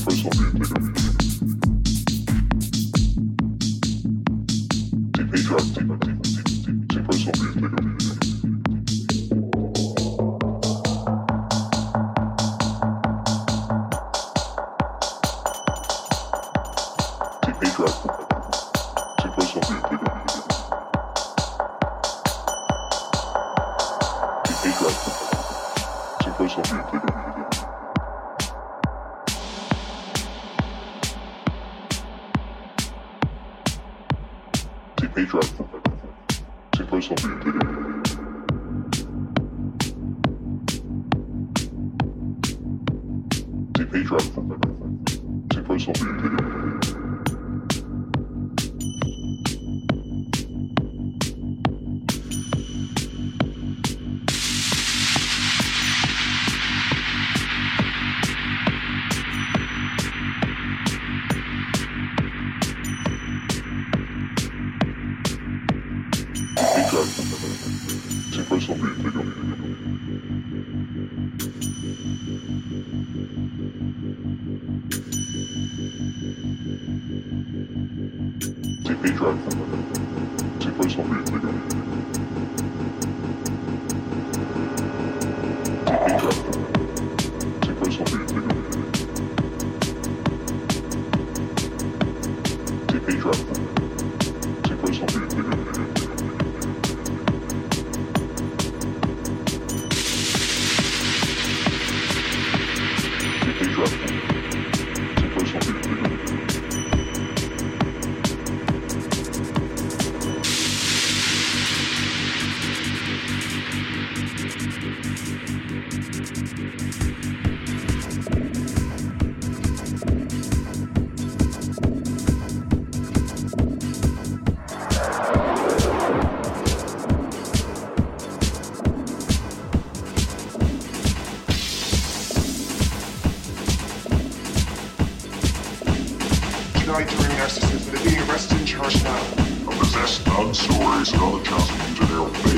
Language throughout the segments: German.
Take personal being nigga. I possessed thug stories and other tales into their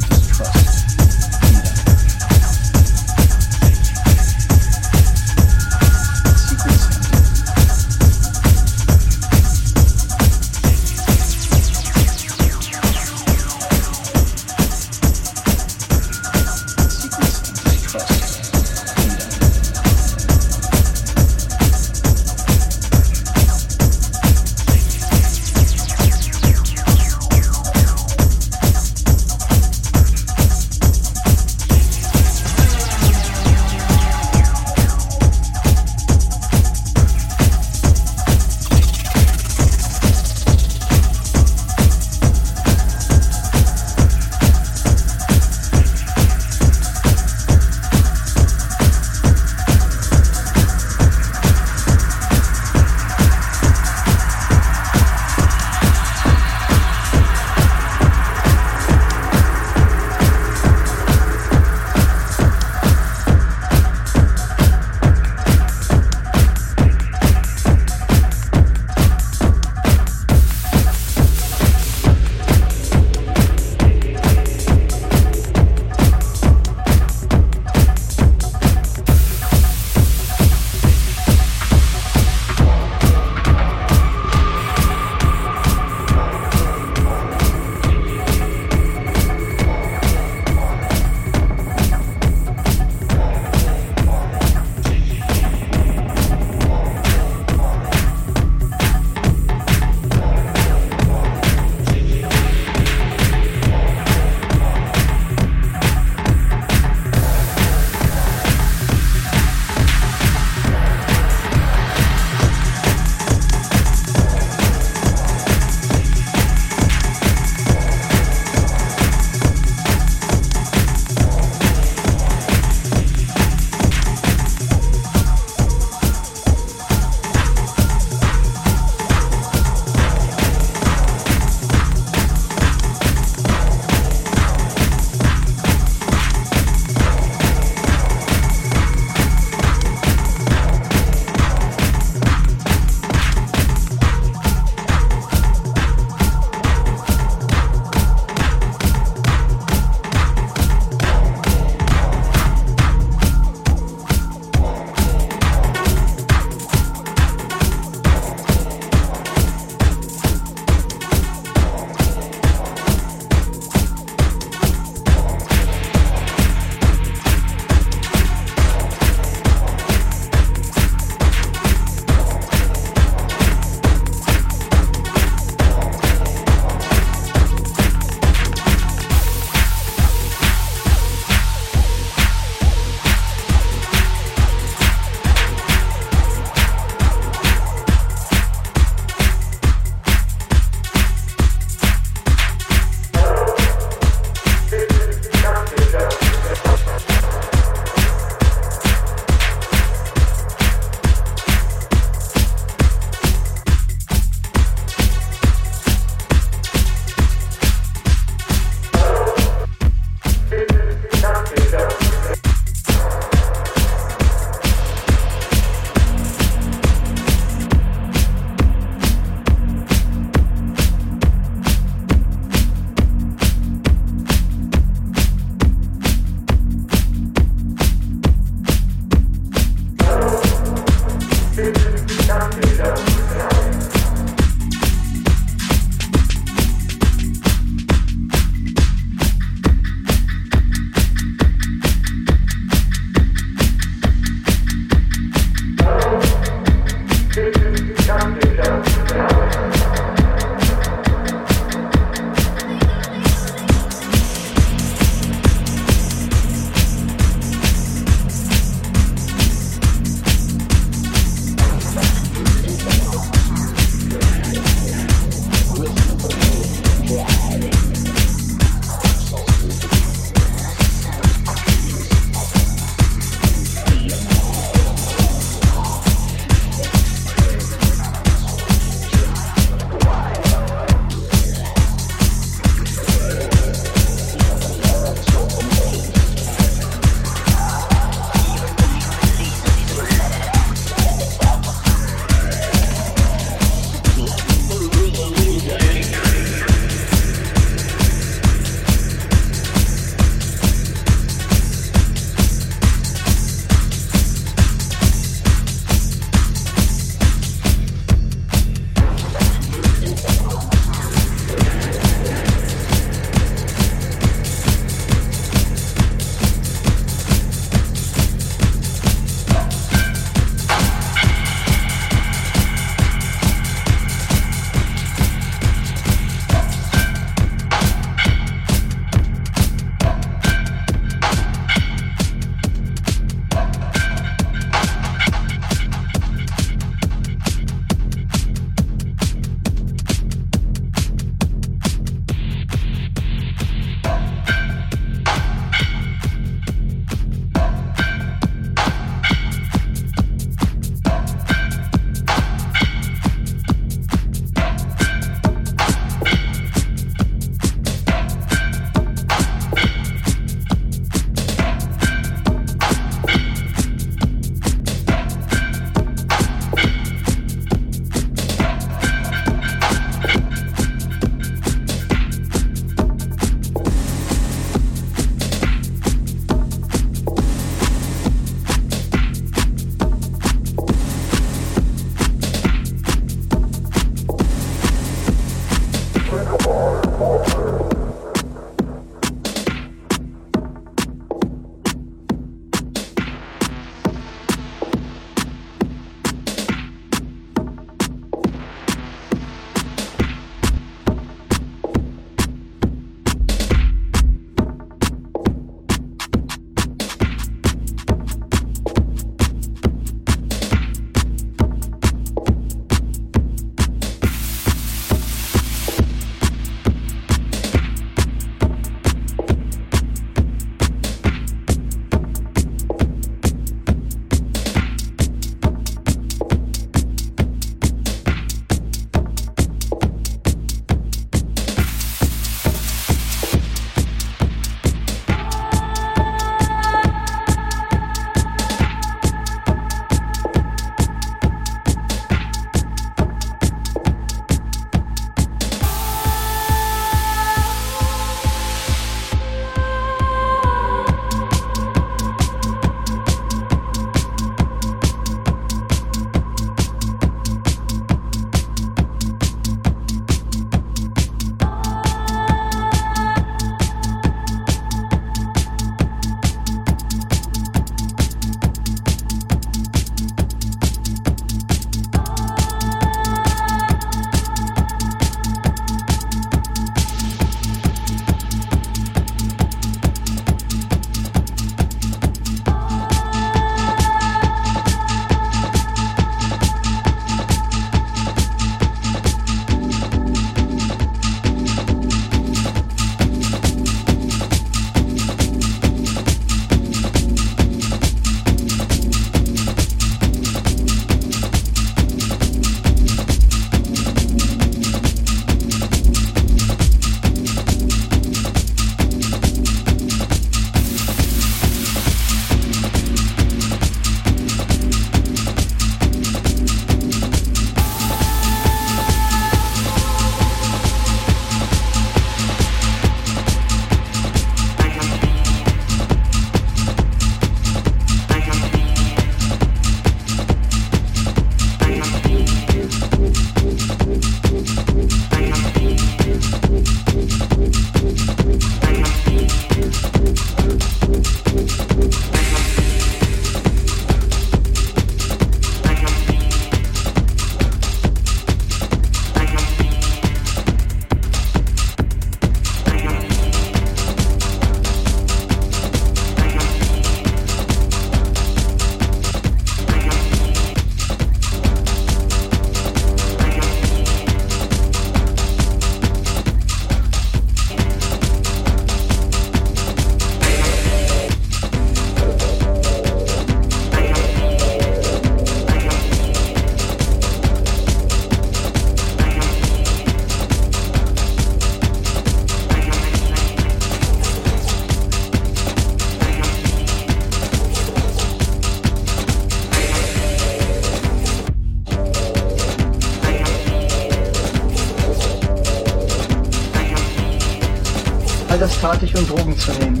Ich, um Drogen zu nehmen.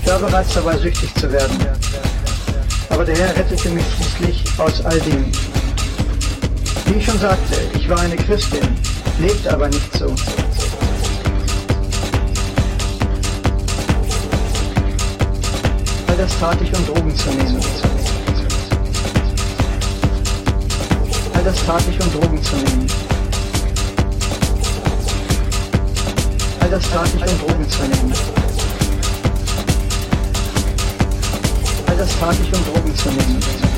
Ich war bereits dabei, süchtig zu werden. Aber der Herr rettete mich schließlich aus all dem. Wie ich schon sagte, ich war eine Christin, lebte aber nicht so. All das tat ich, um Drogen zu nehmen. All das tat ich, um Drogen zu nehmen. All das tat ich, um Drogen